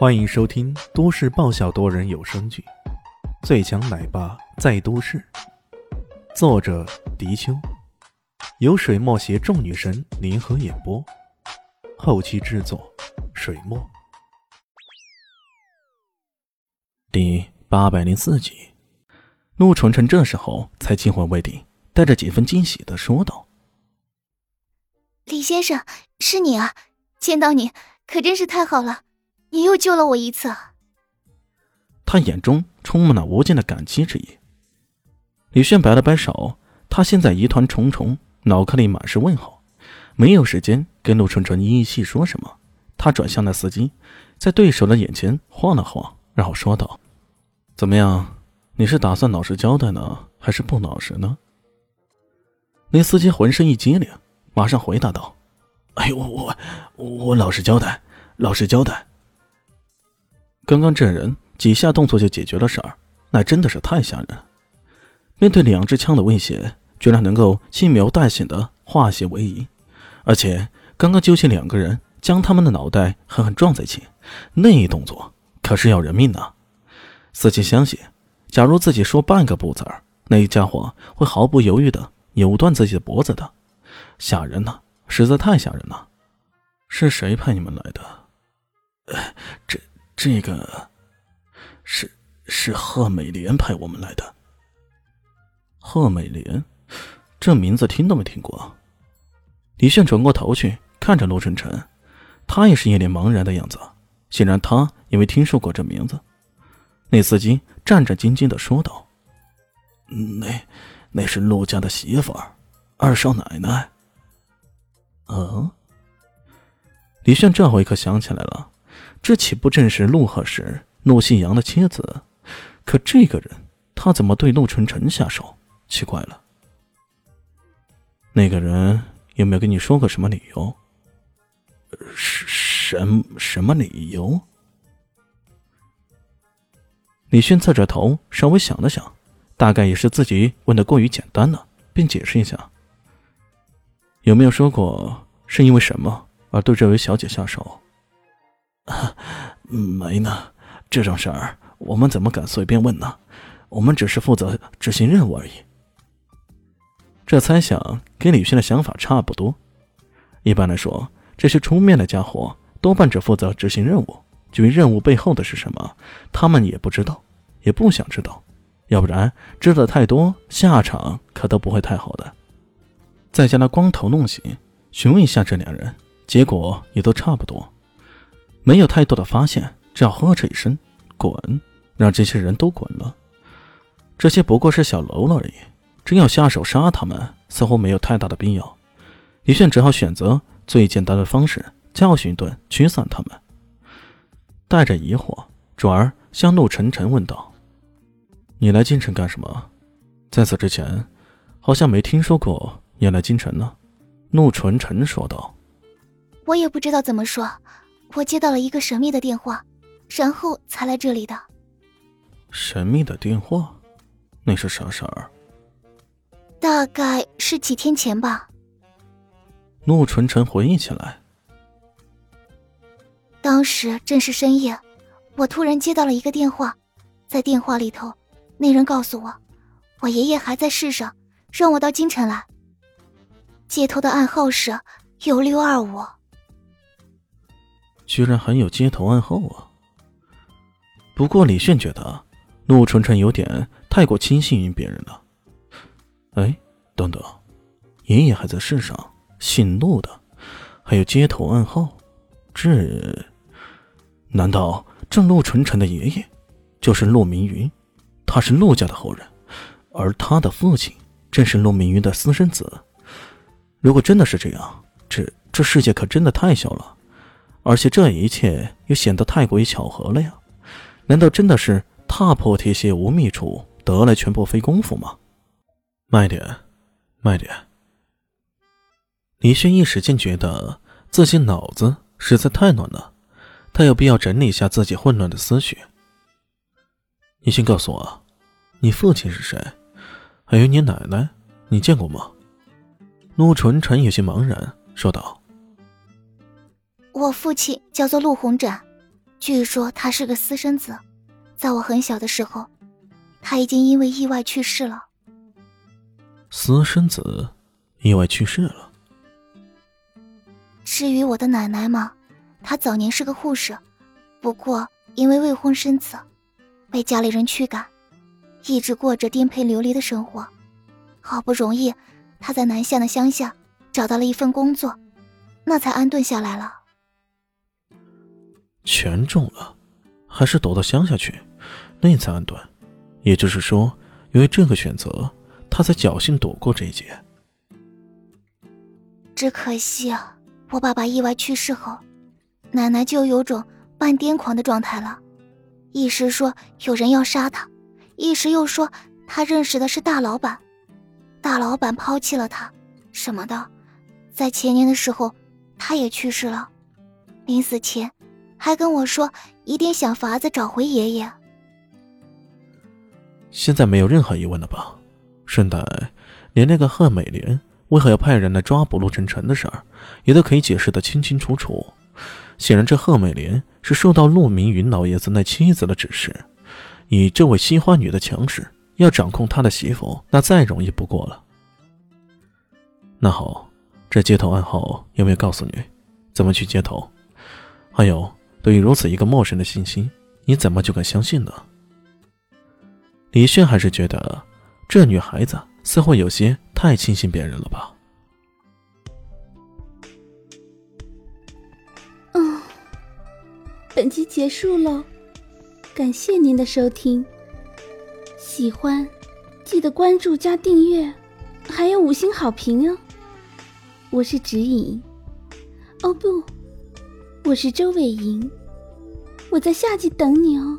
欢迎收听都市爆笑多人有声剧《最强奶爸在都市》，作者：迪秋，由水墨携众女神联合演播，后期制作：水墨。第八百零四集，陆纯纯这时候才惊魂未定，带着几分惊喜的说道：“李先生，是你啊！见到你可真是太好了。”你又救了我一次。他眼中充满了无尽的感激之意。李炫摆了摆手，他现在疑团重重，脑壳里满是问号，没有时间跟陆纯纯一一细说什么。他转向那司机，在对手的眼前晃了晃，然后说道：“怎么样？你是打算老实交代呢，还是不老实呢？”那司机浑身一激灵，马上回答道：“哎呦我，我我老实交代，老实交代。”刚刚这人几下动作就解决了事儿，那真的是太吓人。面对两支枪的威胁，居然能够轻描淡写的化险为夷，而且刚刚揪起两个人，将他们的脑袋狠狠撞在一起，那一动作可是要人命呐！司机相信，假如自己说半个不字儿，那家伙会毫不犹豫的扭断自己的脖子的，吓人呐，实在太吓人了。是谁派你们来的？这。这个是是贺美莲派我们来的。贺美莲，这名字听都没听过。李炫转过头去看着陆晨晨，他也是一脸茫然的样子。显然他也没听说过这名字。那司机战战兢兢的说道：“那那是陆家的媳妇儿，二少奶奶。”嗯，李炫这回可想起来了。这岂不正是陆鹤时、陆信阳的妻子？可这个人，他怎么对陆晨晨下手？奇怪了。那个人有没有跟你说过什么理由？什什什么理由？李迅侧着头，稍微想了想，大概也是自己问的过于简单了，便解释一下：有没有说过是因为什么而对这位小姐下手？没呢，这种事儿我们怎么敢随便问呢？我们只是负责执行任务而已。这猜想跟李迅的想法差不多。一般来说，这些出面的家伙多半只负责执行任务，至于任务背后的是什么，他们也不知道，也不想知道。要不然知道太多，下场可都不会太好的。再将那光头弄醒，询问一下这两人，结果也都差不多。没有太多的发现，只要呵斥一声“滚”，让这些人都滚了。这些不过是小喽啰而已，真要下手杀他们，似乎没有太大的必要。李炫只好选择最简单的方式，教训一顿，驱散他们。带着疑惑，转而向陆晨晨问道：“你来京城干什么？在此之前，好像没听说过你来京城呢。”陆纯晨说道：“我也不知道怎么说。”我接到了一个神秘的电话，然后才来这里的。神秘的电话，那是啥事儿？大概是几天前吧。陆纯晨回忆起来，当时正是深夜，我突然接到了一个电话，在电话里头，那人告诉我，我爷爷还在世上，让我到京城来。接头的暗号是幺六二五。居然还有街头暗号啊！不过李炫觉得陆纯纯有点太过轻信于别人了。哎，等等，爷爷还在世上，姓陆的，还有街头暗号，这难道这陆纯纯的爷爷就是陆明云？他是陆家的后人，而他的父亲正是陆明云的私生子。如果真的是这样，这这世界可真的太小了。而且这一切又显得太过于巧合了呀？难道真的是踏破铁鞋无觅处，得来全不费工夫吗？慢点，慢点。李轩一时间觉得自己脑子实在太乱了，他有必要整理一下自己混乱的思绪。你先告诉我，你父亲是谁？还有你奶奶，你见过吗？陆纯纯有些茫然说道。我父亲叫做陆鸿展，据说他是个私生子，在我很小的时候，他已经因为意外去世了。私生子，意外去世了。至于我的奶奶嘛，她早年是个护士，不过因为未婚生子，被家里人驱赶，一直过着颠沛流离的生活。好不容易，她在南县的乡下找到了一份工作，那才安顿下来了。全中了，还是躲到乡下去，那才安顿。也就是说，因为这个选择，他才侥幸躲过这一劫。只可惜啊，我爸爸意外去世后，奶奶就有种半癫狂的状态了，一时说有人要杀他，一时又说他认识的是大老板，大老板抛弃了他，什么的。在前年的时候，他也去世了，临死前。还跟我说一定想法子找回爷爷。现在没有任何疑问了吧？顺带，连那个贺美莲为何要派人来抓捕陆晨晨的事儿，也都可以解释的清清楚楚。显然，这贺美莲是受到陆明云老爷子那妻子的指示，以这位西花女的强势，要掌控他的媳妇，那再容易不过了。那好，这接头暗号有没有告诉你？怎么去接头？还有？对于如此一个陌生的信息，你怎么就敢相信呢？李炫还是觉得这女孩子似乎有些太轻信别人了吧？嗯，本集结束了，感谢您的收听。喜欢记得关注加订阅，还有五星好评哦。我是指引，哦不。我是周伟莹，我在下集等你哦。